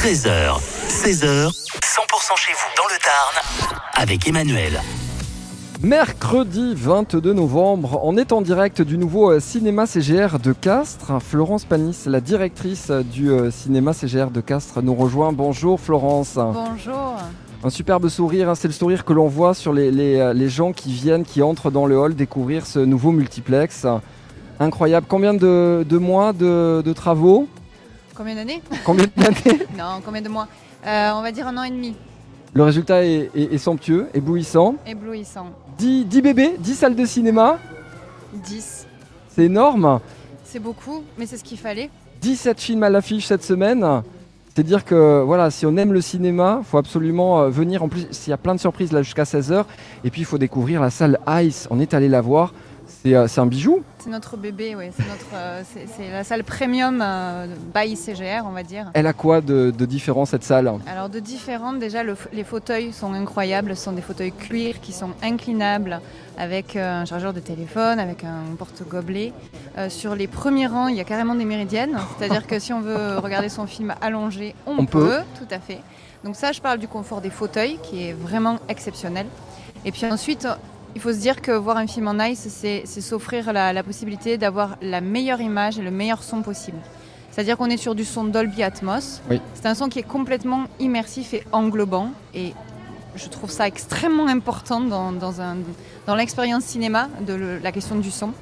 13h, 16h, 100% chez vous dans le Tarn avec Emmanuel. Mercredi 22 novembre, on est en direct du nouveau euh, cinéma CGR de Castres. Florence Panis, la directrice du euh, cinéma CGR de Castres, nous rejoint. Bonjour Florence. Bonjour. Un superbe sourire, hein, c'est le sourire que l'on voit sur les, les, euh, les gens qui viennent, qui entrent dans le hall découvrir ce nouveau multiplex. Incroyable. Combien de, de mois de, de travaux? Combien d'années Combien d'années Non, combien de mois Euh, On va dire un an et demi. Le résultat est, est- est somptueux, éblouissant. Éblouissant. 10, 10 bébés, 10 salles de cinéma, 10. c'est énorme. C'est beaucoup, mais c'est ce qu'il fallait. 17 films à l'affiche cette semaine. C'est dire que voilà, si on aime le cinéma, il faut absolument euh, venir. En plus, il y a plein de surprises là jusqu'à 16h. Et puis il faut découvrir la salle Ice. On est allé la voir. C'est euh, c'est un bijou. C'est notre bébé, ouais. C'est euh, la salle premium euh, by CGR, on va dire. Elle a quoi de, de différent cette salle? Alors de différentes, déjà le les fauteuils sont incroyables. Ce sont des fauteuils cuir qui sont inclinables avec un chargeur de téléphone, avec un porte-gobelet. Euh, sur les premiers rangs, il y a carrément des méridiennes. C'est-à-dire que si on veut regarder son film allongé, on, On peut. Tout à fait. Donc ça, je parle du confort des fauteuils qui est vraiment exceptionnel. Et puis ensuite, il faut se dire que voir un film en ice, c'est s'offrir la, la possibilité d'avoir la meilleure image et le meilleur son possible. C'est-à-dire qu'on est sur du son Dolby Atmos. Oui. C'est un son qui est complètement immersif et englobant. Et je trouve ça extrêmement important dans, dans, un- dans l'expérience cinéma de le- la question du son.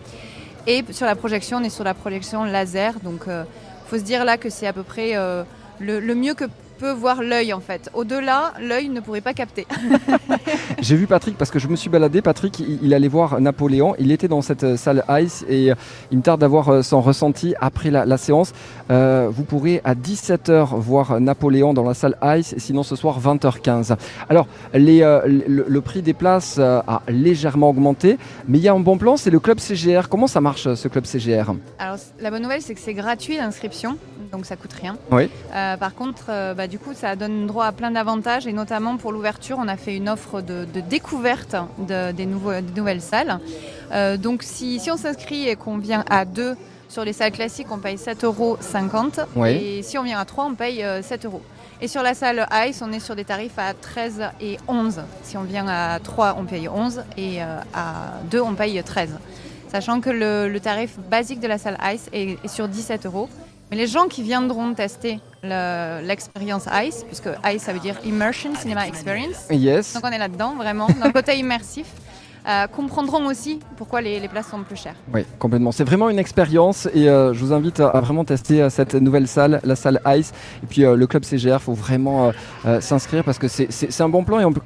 Et sur la projection, on est sur la projection laser. Donc il faut se dire là que c'est à peu près euh, le, le mieux que peut voir l'œil en fait. Au-delà, l'œil ne pourrait pas capter. J'ai vu Patrick parce que je me suis baladé. Patrick, il, il allait voir Napoléon. Il était dans cette euh, salle Ice et euh, il me tarde d'avoir euh, son ressenti après la, la séance. Euh, vous pourrez à 17h voir Napoléon dans la salle Ice. Et sinon, ce soir, 20h15. Alors, les, euh, le, le prix des places euh, a légèrement augmenté. Mais il y a un bon plan, c'est le club CGR. Comment ça marche, ce club CGR Alors la bonne nouvelle, c'est que c'est gratuit l'inscription, donc ça coûte rien. Oui. Par contre, bah, du coup, ça donne droit à plein d'avantages et notamment pour l'ouverture, on a fait une offre de, de découverte de- des, nouveaux- des nouvelles salles. Euh, donc si, si on s'inscrit et qu'on vient à deux sur les salles classiques, on paye 7,50 euros. Et si on vient à trois, on paye euh, 7 euros. Et sur la salle Ice, on est sur des tarifs à 13 et 11. Si on vient à 3, on paye 11 et euh, à 2, on paye 13. Sachant que le, le tarif basique de la salle Ice est, est sur 17 euros. Mais les gens qui viendront tester le- l'expérience Ice, puisque Ice ça veut dire Immersion Cinema Experience, Yes. donc on est là-dedans vraiment, le côté immersif, euh, comprendront aussi pourquoi les, les places sont plus chères. Oui, complètement. C'est vraiment une expérience et euh, je vous invite à, à vraiment tester euh, cette nouvelle salle, la salle Ice. Et puis euh, le club CGR, il faut vraiment s'inscrire parce que c'est- un bon plan et on peut,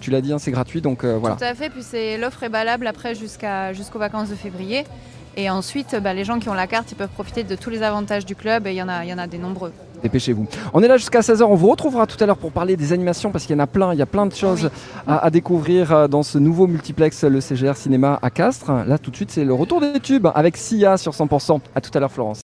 tu l'as dit, hein, c'est gratuit. Donc voilà. Tout à fait, puis c'est l'offre est valable après jusqu'à jusqu'aux vacances de février. Et ensuite, bah, les gens qui ont la carte, ils peuvent profiter de tous les avantages du club et il y en a, il y en a des nombreux. Dépêchez-vous. On est là jusqu'à 16h. On vous retrouvera tout à l'heure pour parler des animations parce qu'il y en a plein. Il y a plein de choses Oui. à, à découvrir euh, dans ce nouveau multiplex, le CGR Cinéma à Castres. Là, tout de suite, c'est le retour des tubes avec Sia sur 100%. À tout à l'heure, Florence.